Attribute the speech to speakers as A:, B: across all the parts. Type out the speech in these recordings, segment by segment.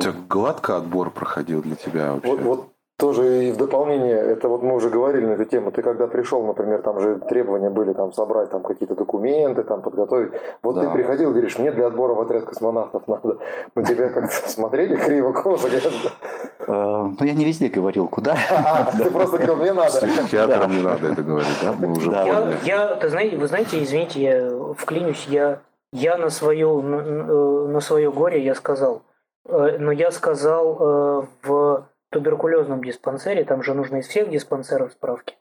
A: У тебя гладко отбор проходил для тебя вообще?
B: Вот, вот тоже и в дополнение, это вот мы уже говорили на эту тему, ты когда пришел, например, там же требования были там собрать там какие-то документы, там подготовить. Вот
A: Да.
B: ты приходил, говоришь, мне для отбора в отряд космонавтов надо. На тебя как-то смотрели криво, косо,
C: Э, Ну, я не везде говорил, куда.
B: «А, ты просто говорил, мне надо.
A: Психиатрам не надо это говорить, да? Мы уже поняли.
D: Я, я, ты знаете, вы знаете, извините, я вклинюсь, я, я на свое, на, на свое горе я сказал, Э, но я сказал э, в туберкулезном диспансере, там же нужно из всех диспансеров справки.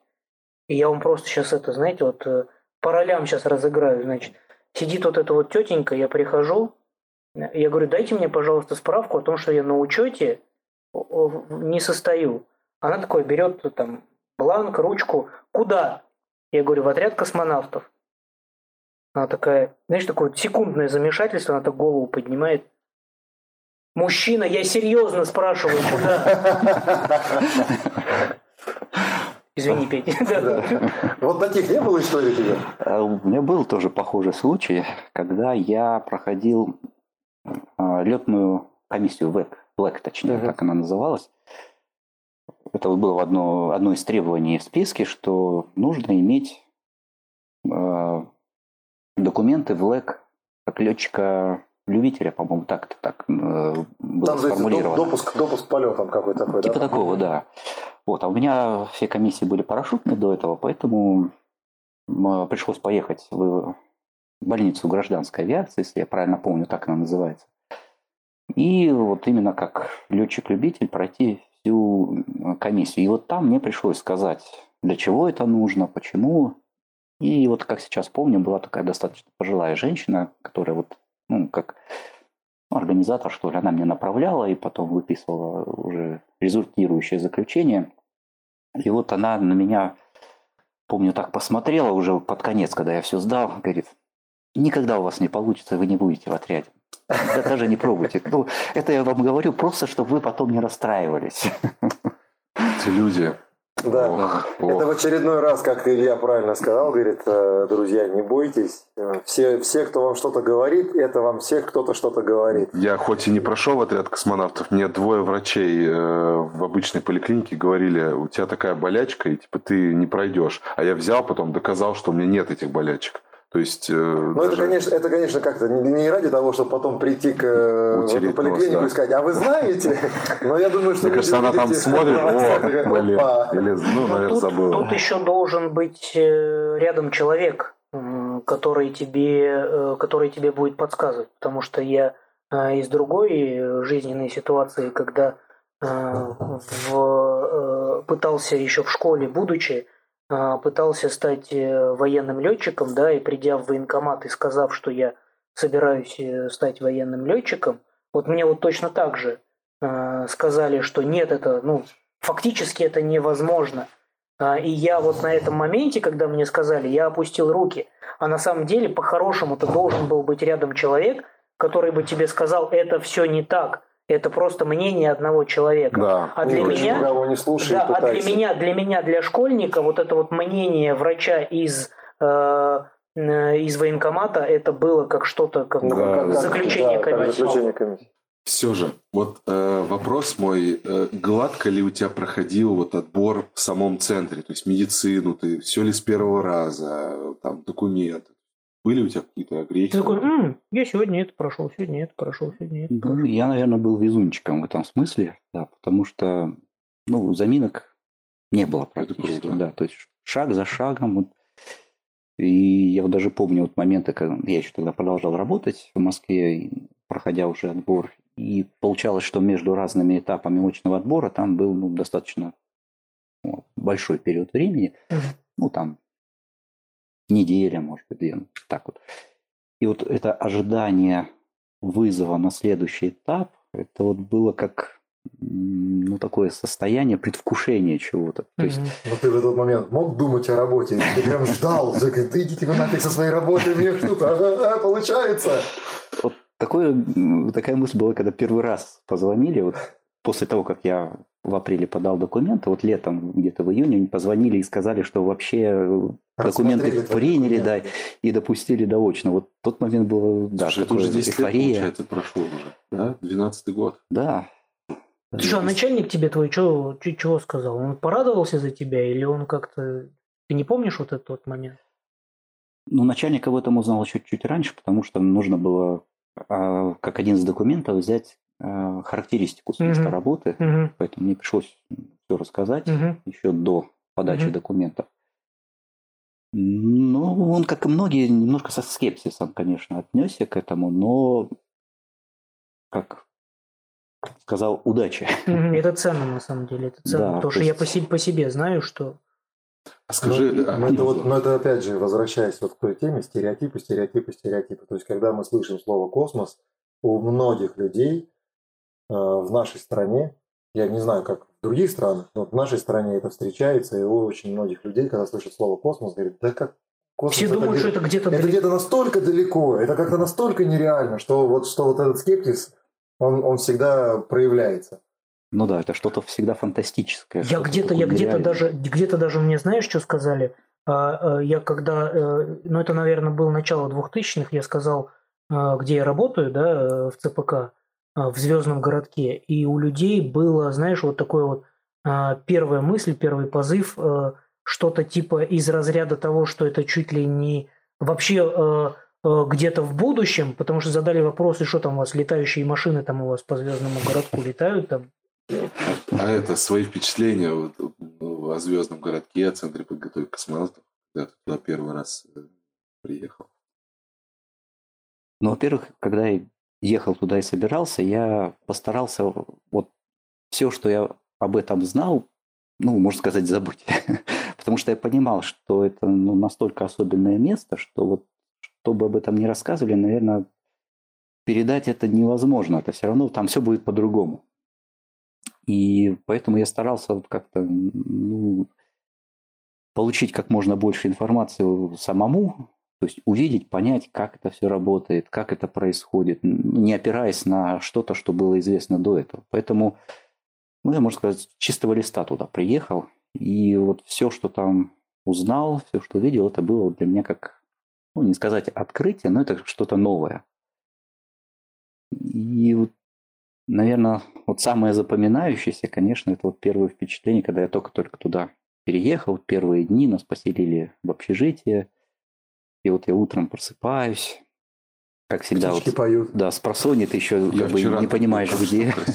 D: И я вам просто сейчас это, знаете, вот э, по ролям сейчас разыграю, значит, сидит вот эта вот тетенька, я прихожу, я говорю, дайте мне, пожалуйста, справку о том, что я на учете не состою. Она такое берет там бланк, ручку. Куда? Я говорю, в отряд космонавтов. Она такая, знаешь, такое секундное замешательство, она так голову поднимает. Мужчина, я серьезно спрашиваю, куда? Извини, Петя.
B: Вот таких не было историй тебе?
C: А У меня был тоже похожий случай, когда я проходил летную комиссию ВЭК, ВЭК точнее, как она называлась. Это было одно, одно из требований в списке, что нужно иметь э, документы в ЛЭК как летчика-любителя, по-моему, так это так э, было
B: Там, то
C: сформулировано.
B: доп- допуск, допуск полетом какой-то такой,
C: Типа
B: да?
C: такого, да. Вот, а у меня все комиссии были парашютные до этого, поэтому м, пришлось поехать в больницу гражданской авиации, если я правильно помню, так она называется. И вот именно как летчик-любитель пройти всю комиссию. И вот там мне пришлось сказать, для чего это нужно, почему. И вот как сейчас помню, была такая достаточно пожилая женщина, которая вот, ну, как организатор, что ли, она меня направляла и потом выписывала уже результирующее заключение. И вот она на меня, помню, так посмотрела уже под конец, когда я все сдал, говорит, никогда у вас не получится, вы не будете в отряде. Да даже не пробуйте. Ну, это я вам говорю просто, чтобы вы потом не расстраивались.
A: Эти люди.
B: Да.
A: Ох,
B: Это в
A: ох.
B: очередной раз, как Илья правильно сказал, говорит, э, друзья, не бойтесь. Э, Все, все, кто вам что-то говорит, это вам всех кто-то что-то говорит.
A: Я хоть и не прошел в отряд космонавтов, мне двое врачей э, в обычной поликлинике говорили, у тебя такая болячка, и типа ты не пройдешь. А я взял, потом доказал, что у меня нет этих болячек. То есть... э,
B: Ну, это,
A: даже-
B: конечно, это, конечно, как-то не, ради того, чтобы потом прийти к, э, в
A: Утереть
B: эту поликлинику
A: нос, да.
B: и сказать, а вы знаете? Но я думаю, что...
A: Мне кажется, она там смотрит, о, блин, или, ну, наверное,
D: тут,
A: забыл.
D: тут еще должен быть э, рядом человек, который тебе, который тебе будет подсказывать. Потому что я из другой жизненной ситуации, когда в, пытался еще в школе, будучи, пытался стать э, военным летчиком, да, и придя в военкомат и сказав, что я собираюсь э, стать военным летчиком, вот мне вот точно так же э, сказали, что нет, это, ну, фактически это невозможно. А, И я вот на этом моменте, когда мне сказали, я опустил руки. А на самом деле, по-хорошему-то должен был быть рядом человек, который бы тебе сказал, это все не так. Это просто мнение одного человека.
A: Да.
D: А для
B: Никого
D: меня,
B: никого не слушай,
D: да, а для меня, для меня, для школьника, вот это вот мнение врача из э, э, из военкомата, это было как что-то, как
A: Да,
B: как-
D: заключение
B: да,
D: комиссии.
B: заключение комиссии.
A: Все же, вот э, вопрос мой, э, гладко ли у тебя проходил вот отбор в самом центре, то есть медицину, ты все ли с первого раза, там документы, были у тебя какие-то огрехи?
D: Ты такой, «М, я сегодня это прошел, сегодня это прошел, сегодня это
C: Ну,
D: прошел.
C: я, наверное, был везунчиком в этом смысле, да, потому что, ну, заминок не было практически,
A: круто.
C: да, то есть шаг за шагом. вот. И я вот даже помню вот моменты, когда я еще тогда продолжал работать в Москве, проходя уже отбор, и получалось, что между разными этапами очного отбора там был ну, достаточно ну, большой период времени, ну, там неделя, может быть, две, ну, так вот. И вот это ожидание вызова на следующий этап, это вот было как ну, такое состояние предвкушения чего-то. То есть.
B: Но ты в этот момент мог думать о работе? Ты прям ждал. Ты идите вы нафиг со своей работой, мне что-то получается.
C: вот такое, такая мысль была, когда первый раз позвонили, вот после того, как я в апреле подал документы, вот летом, где-то в июне, они позвонили и сказали, что вообще документы приняли, да, и допустили доочно. Вот тот момент был, да,
A: Слушай, это уже 10 эйфория. лет, получается, прошло уже, да? 12 год.
C: Да.
D: Ты что, а начальник тебе твой что, чего сказал? Он порадовался за тебя или он как-то... Ты не помнишь вот этот вот момент?
C: Ну, начальник об этом узнал еще чуть раньше, потому что нужно было а, как один из документов взять характеристику с места mm-hmm. работы, mm-hmm. поэтому мне пришлось все рассказать mm-hmm. еще до подачи mm-hmm. документов. Ну, он, как и многие, немножко со скепсисом, конечно, отнесся к этому, но, как сказал, удачи.
D: Это ценно, на самом деле, это ценно, да, потому что есть... я по себе, по себе знаю, что
B: а скажи, но, ну, а, это вот, но это опять же, возвращаясь вот к той теме, стереотипы, стереотипы, стереотипы. То есть, когда мы слышим слово космос, у многих людей э, в нашей стране, я не знаю, как в других странах, но в нашей стране это встречается, и у очень многих людей, когда слышат слово космос, говорят, да как
D: космос Все думают, где, что это где-то
B: Это где-то настолько далеко, это как-то настолько нереально, что вот, что вот этот скептиз, он, он всегда проявляется.
C: Ну да, это что-то всегда фантастическое.
D: Я где-то, я где-то даже, где-то даже мне знаешь, что сказали? А, а, я когда, э, ну это, наверное, было начало 2000-х, я сказал, где я работаю, да, в ЦПК, в Звездном городке, и у людей было, знаешь, вот такое вот первая мысль, первый позыв, что-то типа из разряда того, что это чуть ли не вообще где-то в будущем, потому что задали вопросы, что там у вас летающие машины там у вас по звездному городку летают, там
A: а это свои впечатления вот, ну, о звездном городке, о центре подготовки космонавтов, когда ты туда первый раз э, приехал?
C: Ну, во-первых, когда я ехал туда и собирался, я постарался вот все, что я об этом знал, ну, можно сказать, забыть. Потому что я понимал, что это ну, настолько особенное место, что вот чтобы об этом не рассказывали, наверное, передать это невозможно. Это все равно там все будет по-другому. И поэтому я старался вот как-то ну, получить как можно больше информации самому, то есть увидеть, понять, как это все работает, как это происходит, не опираясь на что-то, что было известно до этого. Поэтому, ну, я, можно сказать, чистого листа туда приехал, и вот все, что там узнал, все, что видел, это было для меня как, ну, не сказать открытие, но это что-то новое. И вот Наверное, вот самое запоминающееся, конечно, это вот первое впечатление, когда я только-только туда переехал, первые дни нас поселили в общежитие, и вот я утром просыпаюсь, как всегда,
B: Птички вот, поют.
C: да, с просони ты еще я как бы не понимаешь, где.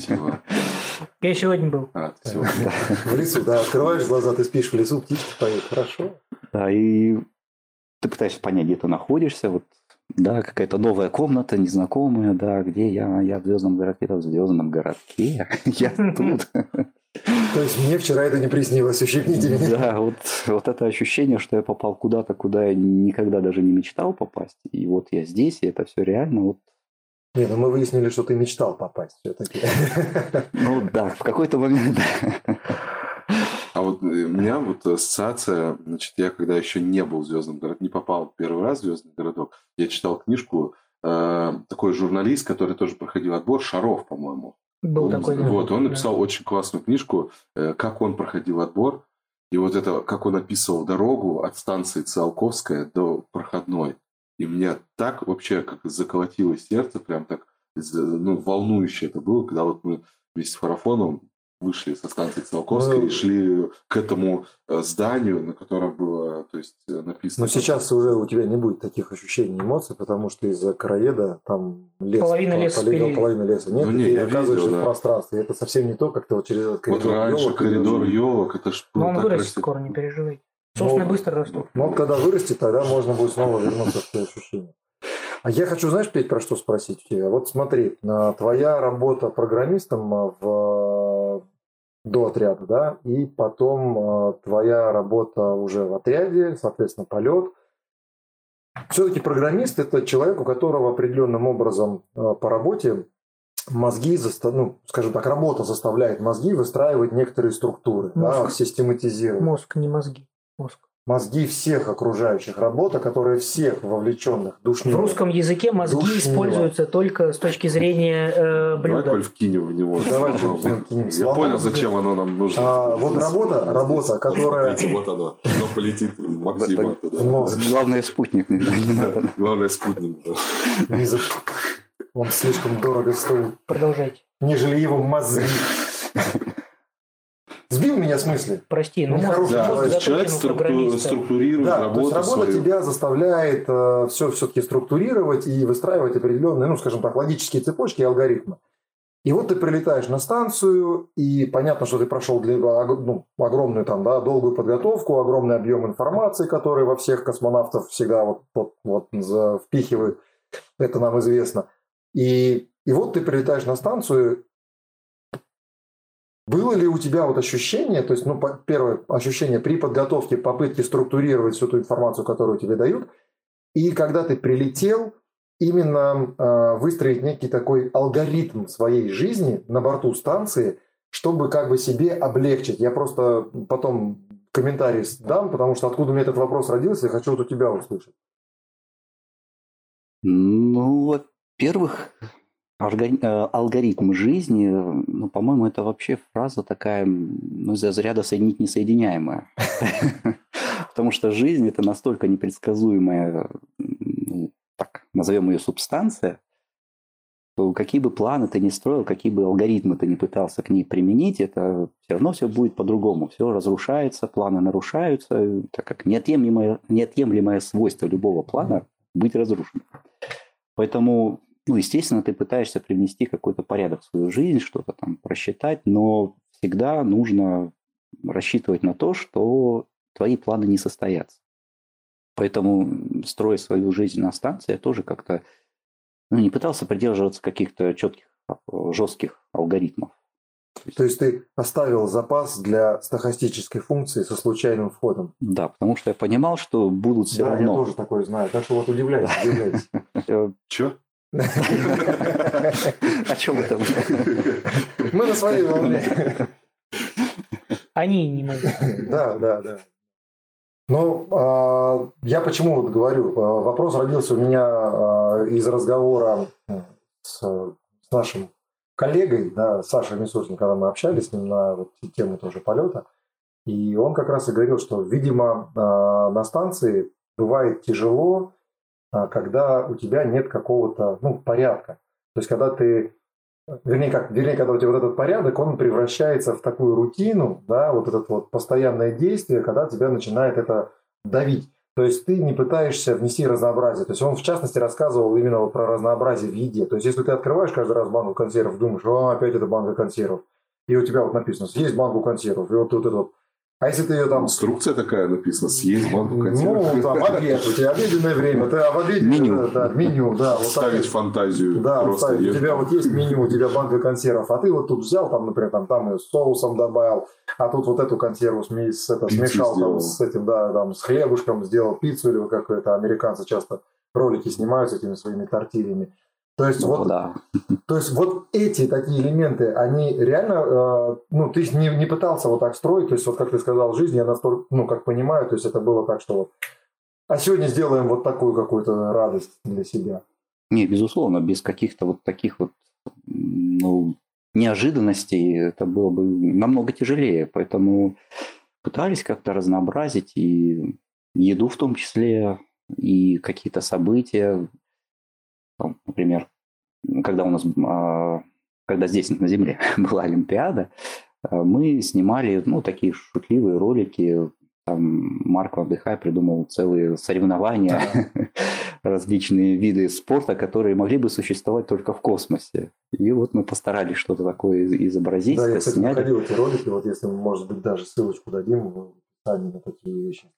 D: Я сегодня был.
B: А, в лесу, да, открываешь глаза, ты спишь в лесу, птички поют, хорошо.
C: Да, и ты пытаешься понять, где ты находишься, вот да, какая-то новая комната, незнакомая, да, где я, я в звездном городке, в звездном городке, я тут.
B: То есть мне вчера это не приснилось, ущипните меня.
C: Да, вот, вот это ощущение, что я попал куда-то, куда я никогда даже не мечтал попасть. И вот я здесь, и это все реально. Вот.
B: Не, ну мы выяснили, что ты мечтал попасть все-таки.
C: Ну да, в какой-то момент.
A: А вот э, у меня вот ассоциация, значит, я когда еще не был в Звездном городке, не попал первый раз в Звездный городок, я читал книжку, э, такой журналист, который тоже проходил отбор, Шаров, по-моему.
D: Был он, такой.
A: Вот, он написал очень классную книжку, э, как он проходил отбор, и вот это, как он описывал дорогу от станции Циолковская до проходной. И мне так вообще как заколотилось сердце, прям так ну, волнующе это было, когда вот мы вместе с Фарафоном вышли со станции Циолковской ну, и шли к этому э, зданию, на котором было то есть, э, написано...
B: Но сейчас уже у тебя не будет таких ощущений, эмоций, потому что из-за краеда там лес.
D: Половина леса.
B: Половина, половина леса. Нет, ну, не, ты оказываешься видел, да. в пространстве. Это совсем не то, как ты вот через этот
A: коридор Вот раньше елок, коридор елок, это ж
D: Но он вырастет красиво. скоро, не переживай. Собственно, ну, быстро растут.
B: Ну, когда вырастет, тогда можно будет снова вернуться в те ощущения. А я хочу, знаешь, Петь, про что спросить у тебя? Вот смотри, твоя работа программистом в до отряда, да, и потом э, твоя работа уже в отряде, соответственно, полет. Все-таки программист это человек, у которого определенным образом э, по работе мозги, ну, скажем так, работа заставляет мозги выстраивать некоторые структуры, мозг. да, систематизировать.
D: Мозг, не мозги, мозг.
B: Мозги всех окружающих, работа, которая всех вовлеченных душнила.
D: В русском языке мозги
B: Душнило.
D: используются только с точки зрения э,
A: Давай,
D: блюда.
A: Коль, вкинем в него.
B: Давай.
A: Я понял, зачем оно нам нужно.
B: А, вот работа, работа, которая...
A: Вот оно. Оно полетит Максима
C: Главное спутник. не надо.
A: Да, Главное, спутник.
B: Он слишком дорого стоит,
D: Продолжайте.
B: нежели его мозги. Сбил меня с мысли.
D: Прости, ну
B: Ну, хороший
A: Да, есть человек структу- структурирует
B: Да, то есть
A: работу
B: работа
A: свою.
B: тебя заставляет все все-таки структурировать и выстраивать определенные, ну, скажем так, логические цепочки и алгоритмы. И вот ты прилетаешь на станцию, и понятно, что ты прошел для, ну, огромную там, да, долгую подготовку, огромный объем информации, который во всех космонавтов всегда вот, вот, вот впихивают. Это нам известно. И, и вот ты прилетаешь на станцию. Было ли у тебя вот ощущение, то есть, ну, первое ощущение при подготовке, попытке структурировать всю ту информацию, которую тебе дают, и когда ты прилетел, именно э, выстроить некий такой алгоритм своей жизни на борту станции, чтобы как бы себе облегчить. Я просто потом комментарий дам, потому что откуда меня этот вопрос родился, я хочу вот у тебя услышать.
C: Ну, во-первых, алгоритм жизни, ну, по-моему, это вообще фраза такая, ну, из разряда соединить несоединяемое. Потому что жизнь – это настолько непредсказуемая, ну, так, назовем ее субстанция, какие бы планы ты ни строил, какие бы алгоритмы ты ни пытался к ней применить, это все равно все будет по-другому. Все разрушается, планы нарушаются, так как неотъемлемое, неотъемлемое свойство любого плана – быть разрушенным. Поэтому, ну, естественно, ты пытаешься привнести какой-то порядок в свою жизнь, что-то там просчитать, но всегда нужно рассчитывать на то, что твои планы не состоятся. Поэтому, строя свою жизнь на станции, я тоже как-то ну, не пытался придерживаться каких-то четких, жестких алгоритмов.
B: То есть ты оставил запас для стохастической функции со случайным входом.
C: Да, потому что я понимал, что будут все
B: да, я
C: равно.
B: тоже такое знаю. Так что вот удивляйся, удивляйся.
C: Э,
A: Че?
C: О чем это?
B: Мы на своей волне.
D: Они не могут.
B: Да, да, да. Ну, а, я почему вот говорю, а, вопрос родился у меня а, из разговора с, нашим коллегой, да, Сашей Мисутин, когда мы общались с ним на вот тему тоже полета, и он как раз и говорил, что, видимо, на станции бывает тяжело, когда у тебя нет какого-то, ну, порядка. То есть, когда ты Вернее, как, вернее, когда у тебя вот этот порядок, он превращается в такую рутину, да, вот это вот постоянное действие, когда тебя начинает это давить. То есть ты не пытаешься внести разнообразие. То есть он, в частности, рассказывал именно вот про разнообразие в еде. То есть если ты открываешь каждый раз банку консервов, думаешь, о, опять это банка консервов. И у тебя вот написано, съесть банку консервов. И вот тут это вот. А если ты ее там
A: Инструкция такая написана, съесть банку консервов.
B: ну, там, обед, у тебя обеденное время, ты в обеде,
C: Меню.
B: да, меню, да, вот так
A: Ставить фантазию.
B: да, вот ставить. у тебя вот есть меню, у тебя банка консервов, а ты вот тут взял, там, например, там, там с соусом добавил, а тут вот эту консерву сме- с, это,
A: Пиццу
B: смешал
A: сделал.
B: там, с этим, да, там, с хлебушком, сделал пиццу или как это американцы часто ролики снимают с этими своими тортильями. То есть,
C: Ну,
B: вот,
C: да.
B: то есть вот эти такие элементы, они реально, э, ну, ты не, не пытался вот так строить, то есть вот как ты сказал, жизнь, я настолько, ну, как понимаю, то есть это было так, что вот, а сегодня сделаем вот такую какую-то радость для себя.
C: Не, безусловно, без каких-то вот таких вот ну, неожиданностей это было бы намного тяжелее. Поэтому пытались как-то разнообразить и еду в том числе, и какие-то события. Например, когда у нас, а, когда здесь на Земле была Олимпиада, а, мы снимали, ну, такие шутливые ролики. Там Марк Вандыхай придумал целые соревнования, различные виды спорта, которые могли бы существовать только в космосе. И вот мы постарались что-то такое из- изобразить,
B: Да, я, кстати,
C: сняли.
B: находил эти ролики, вот если, может быть, даже ссылочку дадим в описании на такие вещи,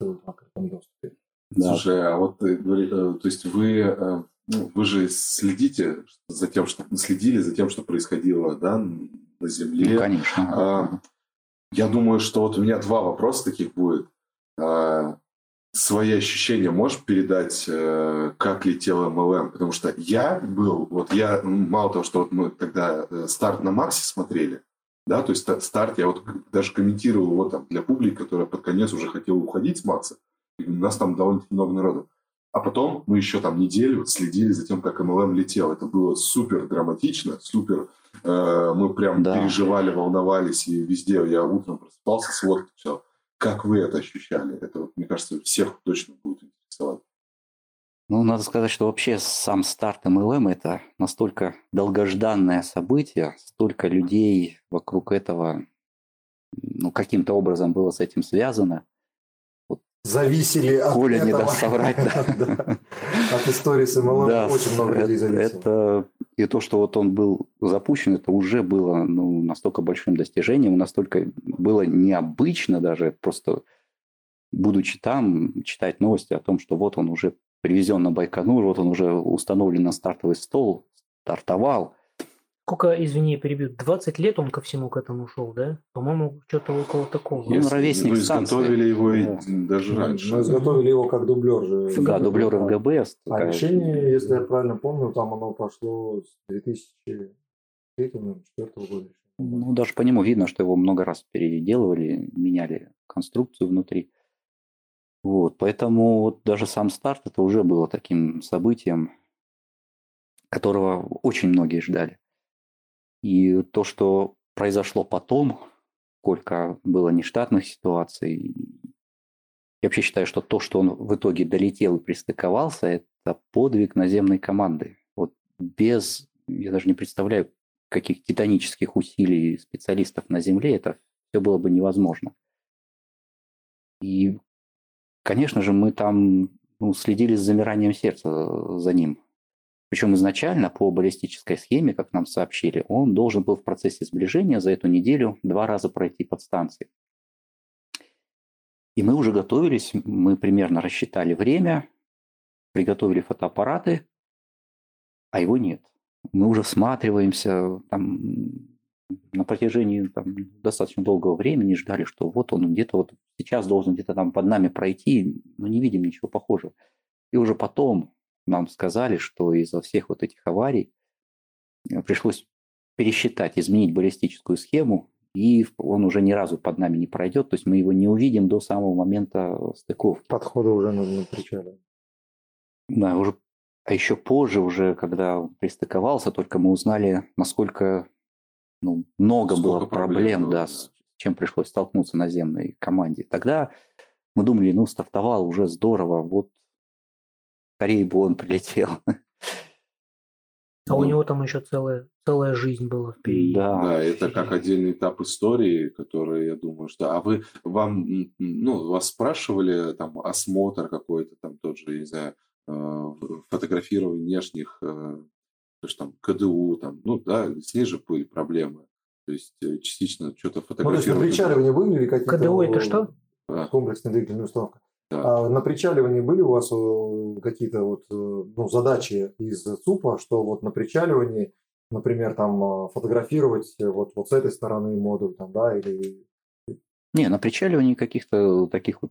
B: ссылки в открытом доступе.
C: Да.
A: Слушай, а вот э, то есть вы, э, ну, вы же следите за тем, что следили за тем, что происходило, да, на Земле.
C: Ну, конечно.
A: А, Я думаю, что вот у меня два вопроса таких будет. А, Свои ощущения можешь передать, э, как летел МЛМ? Потому что я был, вот я, м, мало того, что вот мы тогда э, старт на Марсе смотрели, Да, то есть старт, я вот даже комментировал его там для публики, которая под конец уже хотела уходить с Макса. И у нас там довольно-таки много народу. А потом мы еще там неделю следили за тем, как MLM летел. Это было супер драматично, супер. Э, мы прям да. переживали, волновались, и везде я утром просыпался, сводки читал. Как вы это ощущали? Это, мне кажется, всех точно будет интересовать.
C: Ну, надо сказать, что вообще сам старт MLM – это настолько долгожданное событие, столько людей вокруг этого ну, каким-то образом было с этим связано.
B: Зависели от
C: Коля
B: этого.
C: не даст соврать.
B: От истории с MLM очень много людей зависело.
C: Это и то, что вот он был запущен, это уже было ну, настолько большим достижением, настолько было необычно даже просто будучи там, читать новости о том, что вот он уже привезен на Байконур, вот он уже установлен на стартовый стол, стартовал.
D: Сколько, извини, перебью, 20 лет он ко всему к этому шел, да? По-моему, что-то около такого.
A: Ну, Если, ровесник ну, изготовили его да. даже раньше.
B: Мы изготовили его как дублер же.
C: Да, дублер МГБ.
B: А решение, если я правильно помню, там оно пошло с 2003 2004 года.
C: Ну, даже по нему видно, что его много раз переделывали, меняли конструкцию внутри. Вот, поэтому вот даже сам старт это уже было таким событием, которого очень многие ждали. И то, что произошло потом, сколько было нештатных ситуаций, я вообще считаю, что то, что он в итоге долетел и пристыковался, это подвиг наземной команды. Вот без, я даже не представляю, каких титанических усилий специалистов на Земле это все было бы невозможно. И Конечно же, мы там ну, следили с замиранием сердца за ним. Причем изначально по баллистической схеме, как нам сообщили, он должен был в процессе сближения за эту неделю два раза пройти подстанции. И мы уже готовились, мы примерно рассчитали время, приготовили фотоаппараты, а его нет. Мы уже всматриваемся, там, на протяжении там, достаточно долгого времени ждали, что вот он где-то вот сейчас должен где-то там под нами пройти, но не видим ничего похожего. И уже потом нам сказали, что из-за всех вот этих аварий э, пришлось пересчитать, изменить баллистическую схему, и он уже ни разу под нами не пройдет, то есть мы его не увидим до самого момента стыковки.
B: Подхода уже на причале.
C: Да, уже, а еще позже, уже когда он пристыковался, только мы узнали, насколько ну, много Сколько было проблем, проблем да, с чем пришлось столкнуться наземной команде. Тогда мы думали, ну, стартовал уже здорово, вот скорее бы он прилетел.
D: А у него там еще целая, целая жизнь была впереди.
A: Да, да это как отдельный этап истории, который, я думаю, что... А вы, вам, ну, вас спрашивали, там, осмотр какой-то, там, тот же, не знаю, э, фотографирование внешних э, то есть там КДУ, там, ну да, с ней же были проблемы. То есть э, частично что-то фотографировать. Ну,
B: то есть на причаливании были какие-то...
D: КДУ это что?
B: Комплексная двигательная установка. А на причаливании были у вас э, какие-то вот, э, ну, задачи из ЦУПа, что вот на причаливании, например, там фотографировать вот, вот с этой стороны модуль, там, да, или...
C: Не, на причаливании каких-то таких вот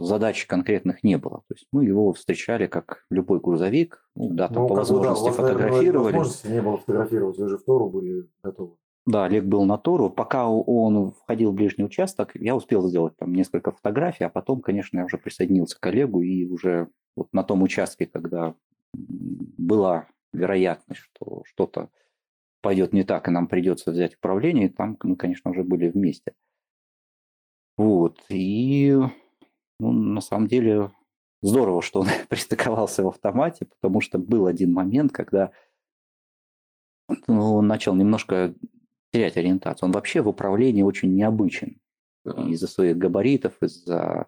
C: задач конкретных не было. То есть мы его встречали как любой грузовик, ну, да, там ну, по возможности да, фотографировали.
B: Возможности не было фотографировать, вы же в Тору были готовы.
C: Да, Олег был на Тору. Пока он входил в ближний участок, я успел сделать там несколько фотографий, а потом, конечно, я уже присоединился к Олегу и уже вот на том участке, когда была вероятность, что что-то пойдет не так, и нам придется взять управление, там мы, конечно, уже были вместе. Вот. И ну, на самом деле, здорово, что он пристыковался в автомате, потому что был один момент, когда ну, он начал немножко терять ориентацию. Он вообще в управлении очень необычен. Да. Из-за своих габаритов, из-за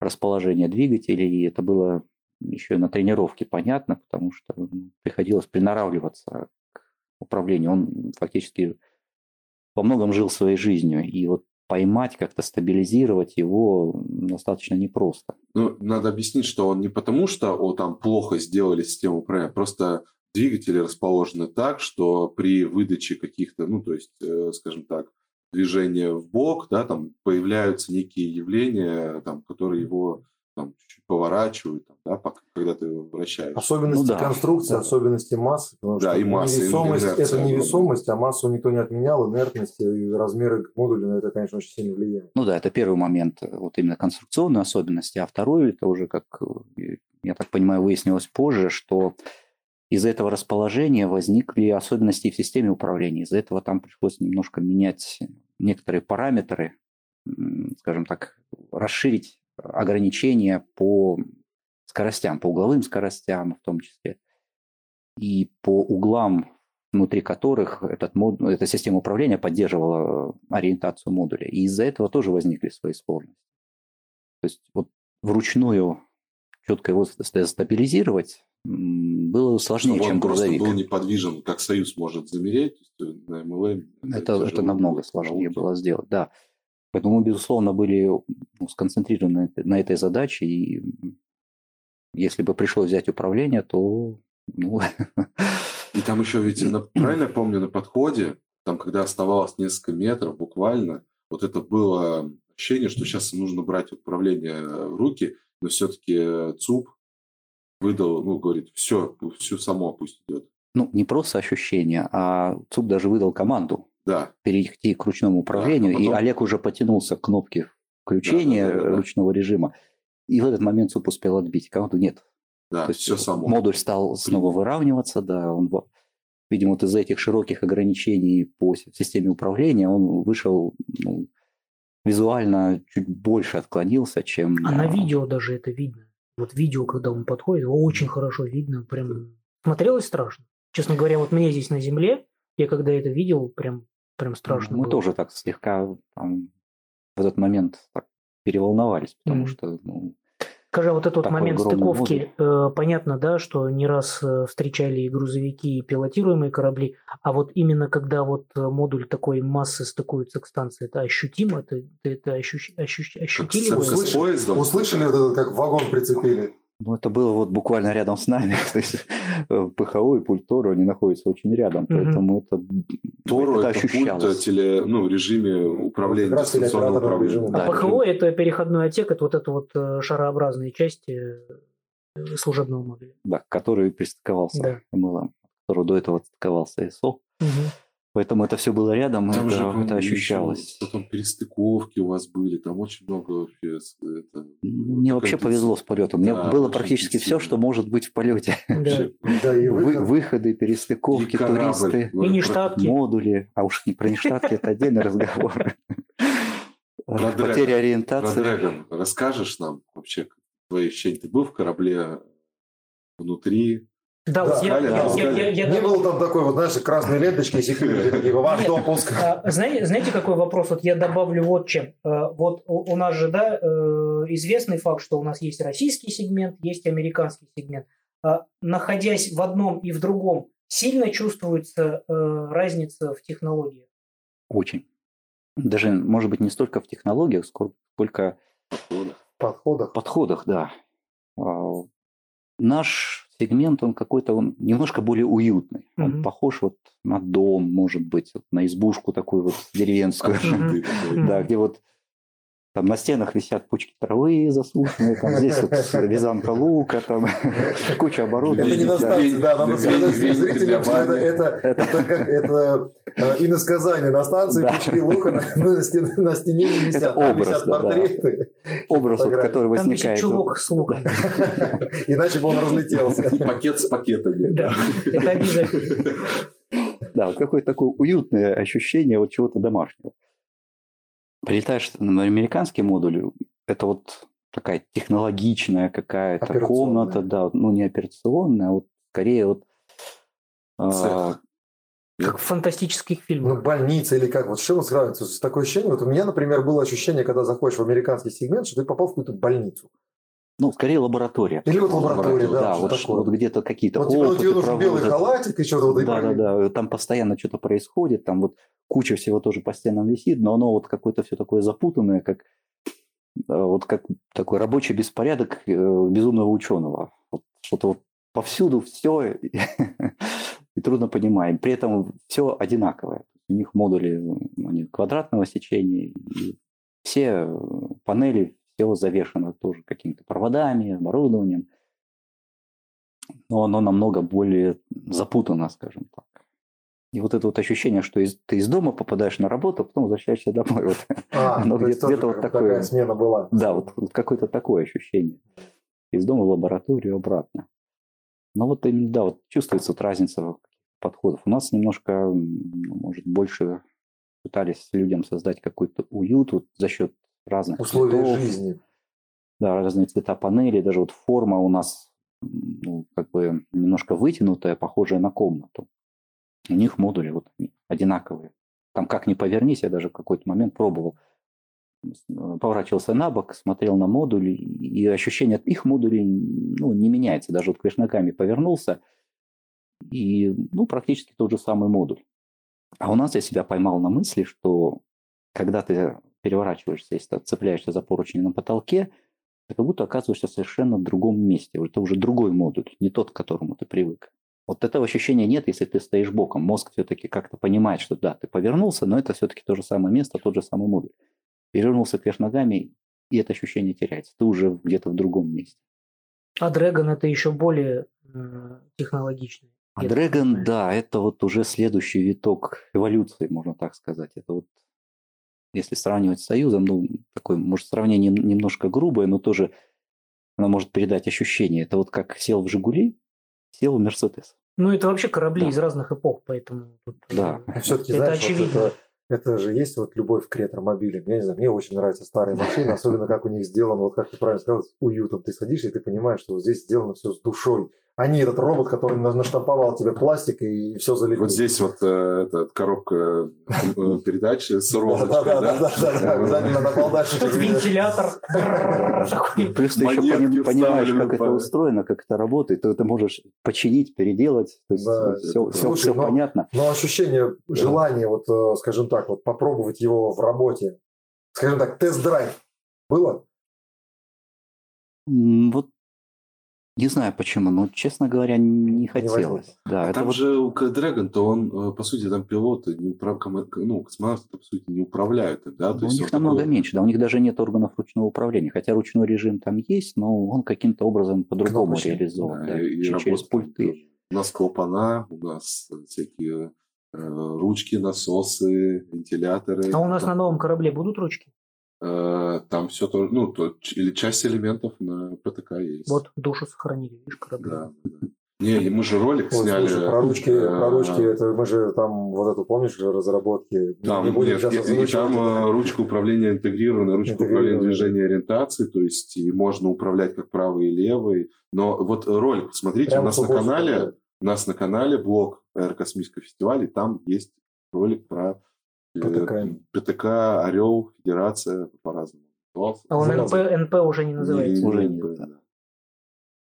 C: расположения двигателей. И это было еще на тренировке понятно, потому что ну, приходилось приноравливаться к управлению. Он фактически во многом жил своей жизнью. И вот поймать, как-то стабилизировать его достаточно непросто.
A: Ну, надо объяснить, что он не потому, что о, там плохо сделали систему управления, просто двигатели расположены так, что при выдаче каких-то, ну, то есть, э, скажем так, движения в бок, да, там появляются некие явления, там, которые его там чуть-чуть поворачивают, там, да, пока, когда ты вращаешь.
B: Особенности
C: Ну да.
B: конструкции,
C: Да.
B: особенности массы. Потому
A: Да,
B: что
A: и масса, и
B: невесомость,
A: инерция
B: это невесомость, а массу никто не отменял, инертность и размеры модуля на это, конечно, очень сильно влияют.
C: Ну да, это первый момент, э, вот именно конструкционные особенности, а второй, это уже, как э, я так понимаю, выяснилось позже, что из-за этого расположения возникли особенности в системе управления. Из-за этого там пришлось немножко менять некоторые параметры, скажем так, расширить ограничения по скоростям, по угловым скоростям в том числе, и по углам, внутри которых этот мод, эта система управления поддерживала ориентацию модуля. И из-за этого тоже возникли свои сложности. То есть вот вручную четко его ст- стабилизировать было сложнее,
A: Чтобы
C: чем
A: он просто
C: грузовик.
A: был неподвижен, как Союз может замереть, на MLM.
C: Это, это
A: тяжело
C: намного сложнее
A: Науки.
C: было сделать, да. Поэтому мы, безусловно, были ну, сконцентрированы на этой- задаче, и если бы пришлось взять управление, то ну,
A: И там еще ведь, правильно я помню, на подходе, там, когда оставалось несколько метров буквально, вот это было ощущение, что сейчас нужно брать управление в руки, но все-таки ЦУП выдал, ну, говорит, все, все само пусть идет.
C: ну, не просто ощущение, а ЦУП даже выдал команду
A: Да,
C: перейти к ручному управлению,
A: а потом-
C: и Олег уже потянулся к кнопке включения
A: Да, да, да, да, да.
C: ручного режима, и в этот момент ЦУП успел отбить команду. Нет,
A: да,
C: То есть
A: все само.
C: модуль стал снова выравниваться, да, он, видимо, вот из-за этих широких ограничений по системе управления он вышел ну, визуально чуть больше отклонился, чем...
D: А на видео даже это видно. Вот видео, когда он подходит, его очень хорошо видно. Прям смотрелось страшно. Честно говоря, вот мне здесь на земле, я когда это видел, прям, прям страшно
C: Мы
D: было.
C: тоже так слегка там, в этот момент так переволновались, потому
D: Мгм.
C: что ну,
D: Скажи, а вот этот вот момент стыковки, э, понятно, да, что не раз э, встречали и грузовики, и пилотируемые корабли, а вот именно когда вот э, модуль такой массы стыкуется к станции, это ощутимо, это, это ощущ- ощущ-
A: Как
D: ощутили
A: сцепка
D: вы?
A: с поездом.
B: Услышали вот это, как вагон прицепили?
C: Ну, это было вот буквально рядом с нами. То есть э, ПХО и пульт Тору, они находятся очень рядом, поэтому это,
A: Тору
C: это
A: это пульт
C: ощущалось.
A: теле, ну, режиме управления, дистанционного управления.
B: режима.
D: А ПХО это переходной отсек, это вот это вот э, шарообразные части э, служебного модуля.
C: да, который пристыковался
D: Да.
C: к MLM, который до этого стыковался СО.
D: Мгм.
C: Поэтому это все было рядом,
A: Там
C: это,
A: же,
C: это ощущалось.
A: еще Потом перестыковки у вас были, там очень много Это,
C: Мне вообще повезло с полетом. Мне
A: Да,
C: было практически все, что может быть в полете.
D: Да.
A: вообще
B: Да, и
C: Вы-
B: выход.
C: выходы, перестыковки,
A: и
C: туристы,
D: И
A: про-
C: модули. А уж не про нештатки, это отдельный разговор.
A: Про
C: Потеря
A: Про
C: ориентации.
A: Dragon расскажешь нам вообще твои ощущения? Ты был в корабле внутри?
D: Да, вот
B: Да,
D: я, я- я- я- я
B: Не
D: даже-
B: было там такой, вот, знаешь, красной ленточки и секьюрити, такие, ваш
D: Нет.
B: допуск.
D: А, Знаете, знаете, какой вопрос? Вот я добавлю вот чем. Э, Вот у нас же, да, э, известный факт, что у нас есть российский сегмент, есть американский сегмент. А, Находясь в одном и в другом, сильно чувствуется э, разница в технологиях.
C: Очень. Даже, может быть, не столько в технологиях, сколько
B: подходах.
C: в подходах, да. А, Наш сегмент, он какой-то, он немножко более уютный. Он
D: Мгм.
C: похож вот на дом, может быть, вот на избушку такую вот деревенскую. Да, где вот там на стенах висят пучки травы засушенные, там здесь вот вязанка лука, там куча
B: Это
C: оборудования.
B: не на станции, да, надо сказать зрителям, что это, это, это, это э, иносказание. На станции
C: Да.
B: пучки лука на, на стене, на стене не висят,
C: Это
B: там
C: образ,
B: висят
C: да, да.
B: портреты.
C: Образ, вот, который
D: Там висит
C: возникает.
D: чулок с луком.
B: Иначе бы он разлетелся.
A: И пакет с пакетами.
D: Да, это обязательно.
C: Да, вот какое-то такое уютное ощущение вот чего-то домашнего. Прилетаешь на американский модуль, это вот такая технологичная какая-то комната, да, ну не операционная, а вот скорее вот а,
A: Цех.
D: Как в фантастических
B: Ну,
D: фильмах.
B: больница или как? Вот с чем он сравнивается? С такое ощущение. Вот у меня, например, было ощущение, когда заходишь в американский сегмент, что ты попал в какую-то больницу.
C: Ну скорее лаборатория.
B: Или вот лаборатория, да,
C: да, вот,
B: такое.
C: вот где-то какие-то
B: Вот вот тебе
C: опыты
B: нужен белый
C: проводят.
B: халатик и что-то вот
C: Да, да, да. Там постоянно что-то происходит, там вот куча всего тоже по стенам висит, но оно вот какое-то все такое запутанное, как э, вот как такой рабочий беспорядок э, безумного ученого. Вот что-то вот повсюду все и трудно понимаем. При этом все одинаковое. У них модули они квадратного сечения, и все э, панели, все завешено тоже какими-то проводами, оборудованием. Но оно намного более запутано, скажем так. И вот это вот ощущение, что из, ты из дома попадаешь на работу, а потом возвращаешься домой. Вот.
B: А,
C: Оно где-то, где-то вот такое.
B: такая смена была.
C: Да, вот, вот какое-то такое ощущение. Из дома в лабораторию обратно. Но вот именно, да, вот чувствуется вот разница подходов. У нас немножко, м, может, больше пытались людям создать какой-то уют вот за счет разных
B: Условия
C: цветов,
B: жизни.
C: да, разные цвета панели, даже вот форма у нас ну, как бы немножко вытянутая, похожая на комнату. У них модули вот одинаковые. Там как ни повернись, я даже в какой-то момент пробовал. Поворачивался на бок, смотрел на модули, и ощущение от их модулей ну, не меняется. Даже вот кверх ногами повернулся, и ну, практически тот же самый модуль. А у нас я себя поймал на мысли, что когда ты переворачиваешься, если ты цепляешься за поручни на потолке, ты как будто оказываешься в совершенно другом месте. Это уже другой модуль, не тот, к которому ты привык. Вот этого ощущения нет, если ты стоишь боком. Мозг все-таки как-то понимает, что да, ты повернулся, но это все-таки то же самое место, тот же самый модуль. Перевернулся кверх ногами, и это ощущение теряется. Ты уже где-то в другом месте.
D: А Dragon это еще более э, технологичный.
C: А Dragon, да, это вот уже следующий виток эволюции, можно так сказать. Это вот, если сравнивать с Союзом, ну, такое, может, сравнение нем- немножко грубое, но тоже оно может передать ощущение. Это вот как сел в «Жигули», сел в «Мерседес».
D: Ну, это вообще корабли
C: Да.
D: из разных эпох, поэтому... тут, э,
C: Да.
B: Все-таки,
D: Это
B: знаешь, вот
D: очевидно.
B: это, это же есть вот любовь к ретромобилям. Я не знаю, мне очень нравятся старые машины, особенно как у них сделано, вот как ты правильно сказал, с уютом. Ты садишься, и ты понимаешь, что вот здесь сделано все с душой. А не этот робот, который на- наштамповал тебе пластик и все залепил.
A: Вот здесь вот э, эта коробка э, передач с розочкой,
B: Да-да-да,
A: да?
B: обязательно на балдашнике
D: Тут вентилятор.
C: Плюс ты еще понимаешь, как это устроено, как это работает, то ты можешь починить, переделать. То есть
B: Да.
C: все, понятно.
B: Но ощущение, желание, вот, э, скажем так, вот попробовать его в работе, скажем так, тест-драйв было?
C: Вот не знаю почему, но, честно говоря, не хотелось.
B: возникло.
C: Да, это
A: Там
C: вот
A: же у Dragon, то он, э, по сути, там пилоты, не управ... ну, космонавты, по сути, не управляют да?
C: Ну,
A: То
C: у
A: есть
C: них намного
A: такой-
C: меньше, да, у них даже нет органов ручного управления, хотя ручной режим там есть, но он каким-то образом по-другому реализован,
A: Да,
C: да,
A: и- и
C: че- через пульты.
A: У нас клапана, у нас всякие э, ручки, насосы, вентиляторы.
D: А у нас на
A: там,
D: новом корабле будут ручки?
A: Э, там все то, ну, то, или часть элементов на ПТК есть.
D: Вот душу сохранили, видишь, корабль.
A: Да, да. Не, и мы же ролик
B: Вот,
A: сняли.
B: слушай, про ручки,
A: э,
B: про ручки, это мы же там вот эту, помнишь, разработки.
A: Там,
B: не будем
A: нет,
B: сейчас
A: и- и там
B: это.
A: ручка управления интегрированная, ручка управления движения ориентации, то есть и можно управлять как правой и левой. Но вот ролик, посмотрите,
B: Прямо
A: у нас на канале, у нас на канале блог Аэрокосмического фестиваля, там есть ролик про
B: ПТК.
A: ПТК, Орел, Федерация, по-разному.
D: А он НП. НП уже не называется.
A: Не-
C: Уже нет,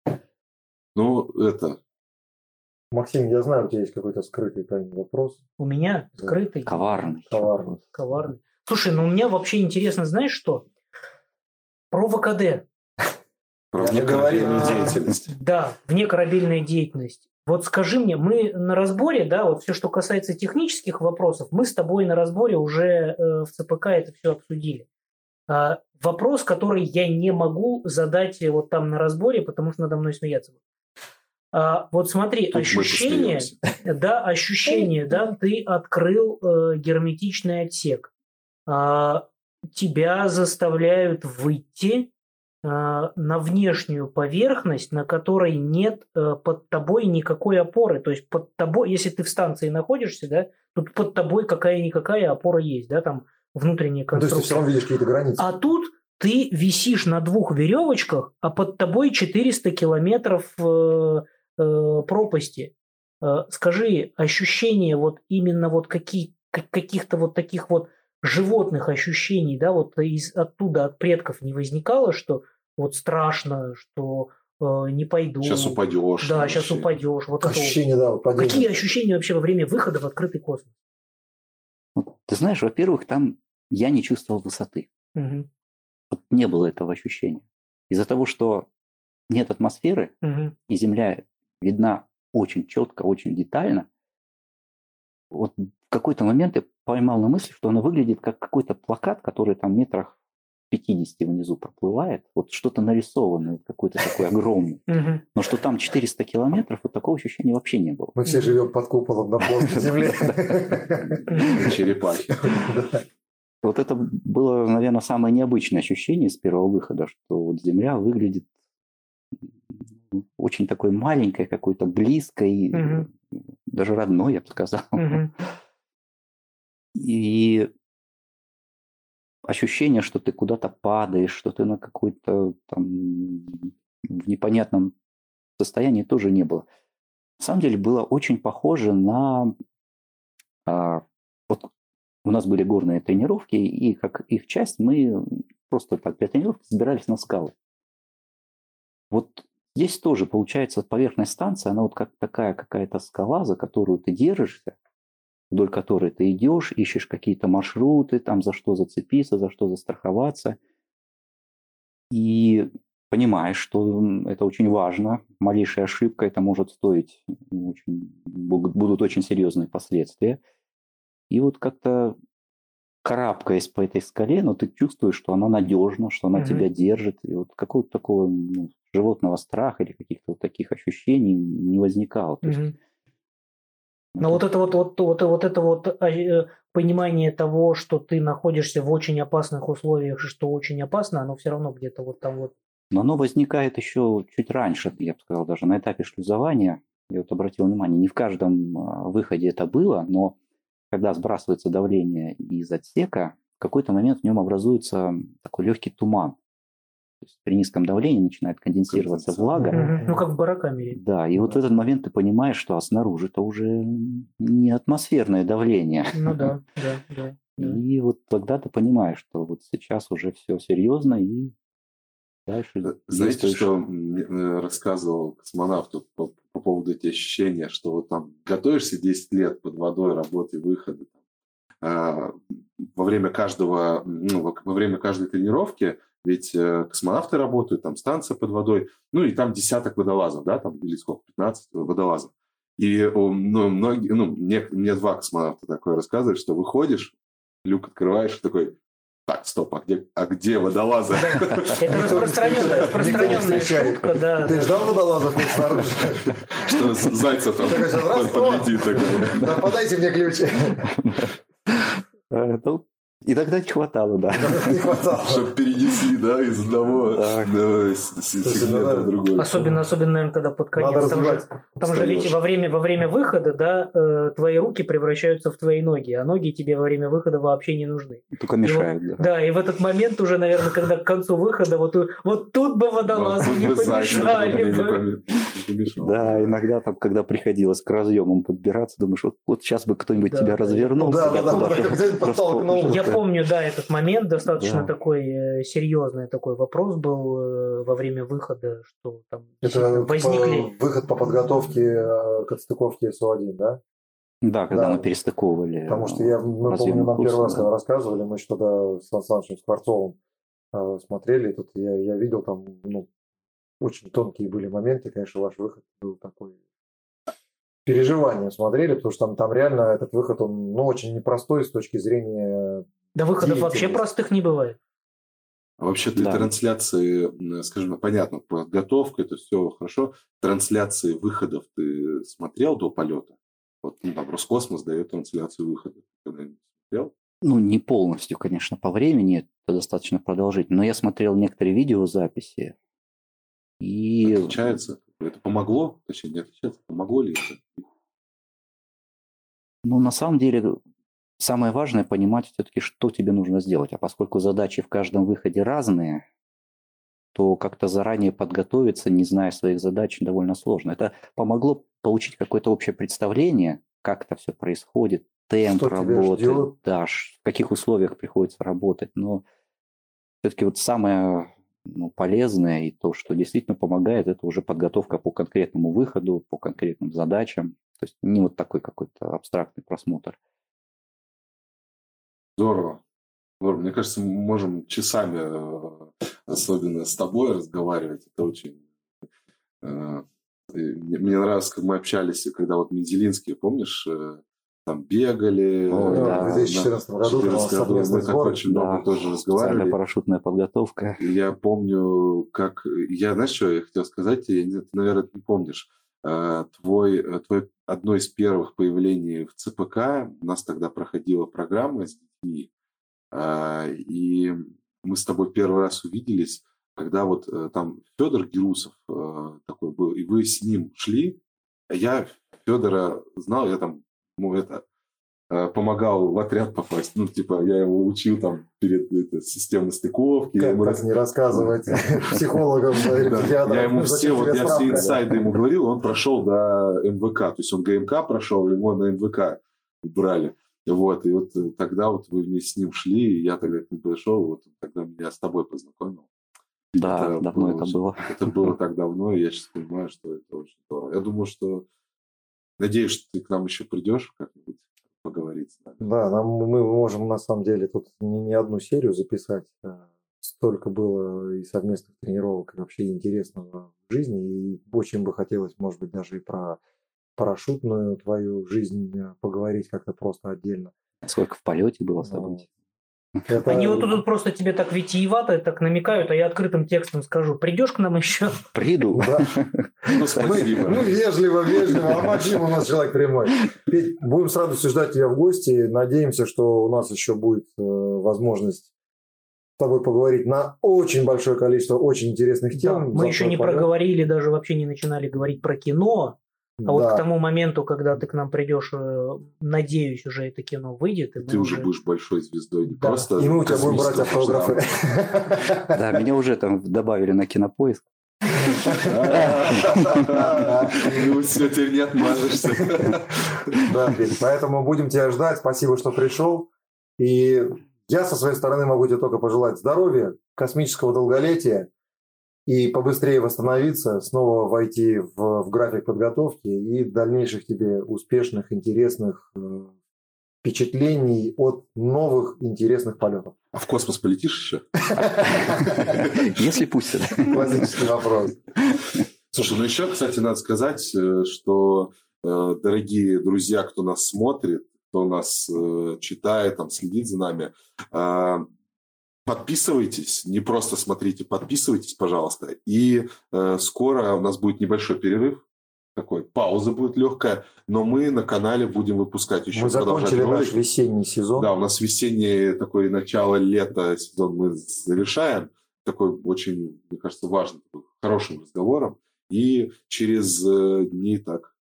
A: да. Ну, это,
B: Максим, я знаю, у тебя есть какой-то скрытый тайный вопрос.
D: У меня
B: Да.
D: скрытый.
C: Коварный.
B: Коварный.
D: Коварный. Слушай, ну у меня вообще интересно, знаешь что? Про ВКД.
A: про внекорабельную деятельность.
D: Да, внекорабельная деятельность. Вот скажи мне, мы на разборе, да, вот все, что касается технических вопросов, мы с тобой на разборе уже э, в ЦПК это все обсудили. А, вопрос, который я не могу задать э, вот там на разборе, потому что надо мной смеяться. будут. А, вот смотри,
A: Тут
D: ощущение, да, ощущение, да, ты открыл э, герметичный отсек. А, тебя заставляют выйти на внешнюю поверхность, на которой нет э, под тобой никакой опоры. То есть под тобой, если ты в станции находишься, да, тут под тобой какая-никакая опора есть, да, там внутренняя
B: Ну, то есть ты
D: конструкция.
B: все равно видишь какие-то границы.
D: А тут ты висишь на двух веревочках, а под тобой 400 километров э, э, пропасти. Э, скажи, ощущение вот именно вот какие, как- каких-то вот таких вот животных ощущений, да, вот из, оттуда, от предков не возникало, что вот страшно, что э, не пойду.
A: Сейчас упадешь.
D: Да, сейчас
A: вообще.
D: упадешь. Вот это вот.
B: Ощущение, да, падения.
D: Какие ощущения вообще во время выхода в открытый космос?
C: Ты знаешь, во-первых, там я не чувствовал высоты.
D: Мгм,
C: Вот не было этого ощущения. Из-за того, что нет атмосферы,
D: мгм.
C: и Земля видна очень четко, очень детально, вот в какой-то момент я поймал на мысли, что она выглядит как какой-то плакат, который там метрах 50 внизу проплывает, вот что-то нарисованное, какой-то такой огромный. Но что там 400 километров, вот такого ощущения вообще не было.
B: Мы все живем под куполом на плоской земле.
A: Черепахи.
C: Вот это было, наверное, самое необычное ощущение с первого выхода, что вот Земля выглядит очень такой маленькой, какой-то близкой, даже родной, я бы сказал. И ощущение, что ты куда-то падаешь, что ты на какой-то там в непонятном состоянии тоже не было. На самом деле было очень похоже на... А, вот у нас были горные тренировки, и как их часть мы просто для тренировки собирались на скалы. Вот здесь тоже получается поверхность станции, она вот как такая какая-то скала, за которую ты держишься, вдоль которой ты идешь, ищешь какие-то маршруты, там за что зацепиться, за что застраховаться. И понимаешь, что это очень важно. Малейшая ошибка, это может стоить, очень, будут очень серьезные последствия. И вот как-то карабкаясь по этой скале, но ты чувствуешь, что она надежна, что она mm-hmm. тебя держит. И вот какого-то такого ну, животного страха или каких-то вот таких ощущений не возникало. То mm-hmm. есть
D: но вот это вот, вот, вот, вот это вот а, э, понимание того, что ты находишься в очень опасных условиях, что очень опасно, оно все равно где-то вот там вот.
C: Но оно возникает еще чуть раньше, я бы сказал, даже на этапе шлюзования. Я вот обратил внимание, не в каждом а, выходе это было, но когда сбрасывается давление из отсека, в какой-то момент в нем образуется такой легкий туман. То есть при низком давлении начинает конденсироваться влага.
D: Угу. Ну, как в барокамере.
C: Да, и вот в этот момент ты понимаешь, что а снаружи это уже не атмосферное давление.
D: Ну да, да, да.
C: И вот тогда ты понимаешь, что вот сейчас уже все серьезно и дальше.
A: Знаете, что э, рассказывал космонавт по, по поводу этих ощущения, что вот там готовишься 10 лет под водой, работы, выходы, а, во время каждого, ну, во время каждой тренировки ведь э, космонавты работают, там станция под водой, ну и там десяток водолазов, да, там или сколько, 15 водолазов. И ну, многие, ну, мне, мне два космонавта такое рассказывают, что выходишь, люк открываешь, такой, так, стоп, а где, а где водолазы?
D: Это распространенная, распространенная шутка, да.
B: Ты ждал водолазов снаружи?
A: Что Зайцев там подлетит.
B: Подайте мне ключи.
C: И тогда не хватало, да.
B: Не хватало.
A: Чтобы перенесли, да, из одного сегмента в другой.
D: Особенно, особенно, наверное, когда под конец. Там же, там же ведь во время, во время выхода, да, э, твои руки превращаются в твои ноги, а ноги тебе во время выхода вообще не нужны.
C: Только мешают,
D: да. Да, и в этот момент уже, наверное, когда к концу выхода, вот, вот тут бы водолазы не помешали
C: Да, иногда там, когда приходилось к разъемам подбираться, думаешь, вот, вот сейчас бы кто-нибудь тебя развернул. Да, да,
D: да. Я помню, да, этот момент достаточно да. такой э, серьезный такой вопрос был э, во время выхода, что там
B: Это возникли. По, выход по подготовке э, к отстыковке СО-1, да?
C: Да, когда да. мы перестыковывали.
B: Потому что я, мы помню, нам первый раз, когда рассказывали, мы тогда с Сан Скворцовым э, смотрели, и тут я, я видел там, ну, очень тонкие были моменты, конечно, ваш выход был такой переживанием смотрели, потому что там, там реально этот выход, он ну, очень непростой с точки зрения
D: да выходов вообще простых не бывает.
A: А вообще ты да. трансляции, скажем, понятно, подготовка, это все хорошо. Трансляции выходов ты смотрел до полета? Вот ну, там Роскосмос дает трансляцию выходов. Ты смотрел?
C: Ну, не полностью, конечно, по времени, это достаточно продолжительно. Но я смотрел некоторые видеозаписи. И...
A: Отличается? Это помогло? Точнее, не отличается. Помогло ли это?
C: Ну, на самом деле, самое важное понимать все-таки, что тебе нужно сделать. А поскольку задачи в каждом выходе разные, то как-то заранее подготовиться, не зная своих задач, довольно сложно. Это помогло получить какое-то общее представление, как это все происходит, темп что работы, да, в каких условиях приходится работать. Но все-таки вот самое ну, полезное и то, что действительно помогает, это уже подготовка по конкретному выходу, по конкретным задачам. То есть не вот такой какой-то абстрактный просмотр.
A: Здорово. Здорово. Мне кажется, мы можем часами, э, особенно с тобой, разговаривать. Это очень... Э, мне нравилось, как мы общались, когда вот Менделинский, помнишь, э, там бегали.
B: Ну,
C: да,
B: в 2014
A: на-
B: году
A: в 2014
B: у нас
A: году мы так
B: сбор.
A: очень много
C: Да.
A: тоже
C: Специальная
A: разговаривали.
C: парашютная подготовка.
A: Я помню, как... Я, знаешь, что я хотел сказать? Я, ты, наверное, не помнишь. Твой, твой одно из первых появлений в ЦПК, у нас тогда проходила программа с детьми, а, и мы с тобой первый раз увиделись, когда вот э, там Федор Герусов э, такой был, и вы с ним шли. Я Федора знал, я там, ну, это, э, помогал в отряд попасть. Ну, типа, я его учил там перед это, системой стыковки.
B: Как
A: ему
B: не рассказывать психологам
A: я ему все, вот я все инсайды ему говорил, он прошел до МВК, то есть он ГМК прошел, его на МВК брали. Вот, и вот э, тогда вот вы вместе с ним шли, и я тогда к нему подошел, вот тогда меня с тобой познакомил.
C: Да,
A: Это
C: давно
A: было
C: это было.
A: Это было так давно, и я сейчас понимаю, что это очень здорово. Я думаю, что... Надеюсь, что ты к нам еще придешь как-нибудь поговорить с нами.
B: Да, нам, мы можем на самом деле тут не, не одну серию записать. А, Столько было и совместных тренировок, и вообще интересного в жизни. И очень бы хотелось, может быть, даже и про парашютную твою жизнь э, поговорить как-то просто отдельно.
C: Сколько в полете было
B: Ну,
C: событий.
B: Это-
D: Они вот тут просто тебе так витиевато так намекают, а я открытым текстом скажу, придешь к нам еще?
C: Приду.
B: Да.
A: Ну, спасибо.
B: мы вежливо, вежливо, а Максим у нас человек прямой. Петь, будем с радостью ждать тебя в гости. Надеемся, что у нас еще будет э, возможность с тобой поговорить на очень большое количество очень интересных
D: Да,
B: тем.
D: мы еще не проговорили, даже вообще не начинали говорить про кино. А вот
B: Да.
D: к тому моменту, когда ты к нам придешь, э, надеюсь, уже это кино выйдет. и
A: Ты уже будешь большой звездой, не
D: Да.
A: просто
B: И мы у тебя будем брать автографы.
C: Да, меня уже там добавили на кинопоиск.
A: Ну все, теперь не отмажешься.
B: Да, поэтому будем тебя ждать. Спасибо, что пришел. И я со своей стороны могу тебе только пожелать здоровья, космического долголетия и побыстрее восстановиться, снова войти в, в график подготовки и дальнейших тебе успешных, интересных э, впечатлений от новых интересных полетов.
A: А в космос полетишь еще?
C: Если пустят.
B: Классический вопрос.
A: Слушай, ну еще, кстати, надо сказать, э, что, э, дорогие друзья, кто нас смотрит, кто нас читает, там, следит за нами, э, подписывайтесь, не просто смотрите, подписывайтесь, пожалуйста. И э, скоро у нас будет небольшой перерыв, такой, пауза будет легкая, но мы на канале будем выпускать еще
B: Мы закончили наш
A: ролики.
B: весенний сезон.
A: Да, у нас весенний такой начало лета сезон мы завершаем. Такой очень, мне кажется, важным, хорошим разговором. И через э, дни так,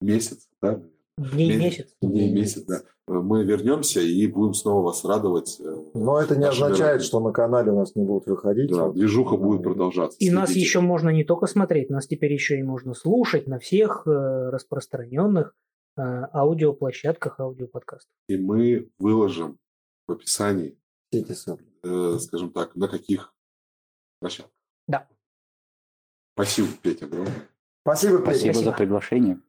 A: месяц, да?
D: Дней
A: Ме-
D: месяц.
A: Дней месяц, да. Мы вернемся и будем снова вас радовать. э,
B: Но это не означает,
A: роликами.
B: что на канале у нас не будут выходить.
A: Да,
B: Вот.
A: движуха будет продолжаться.
D: И нас
A: Следите.
D: еще можно не только смотреть, нас теперь еще и можно слушать на всех э, распространенных э, аудиоплощадках, аудиоподкастов.
A: И мы выложим в описании, э, скажем так, на каких площадках.
D: Да.
A: Спасибо, Петя, огромное.
B: Спасибо, Петя.
C: Спасибо за
D: Спасибо.
C: приглашение.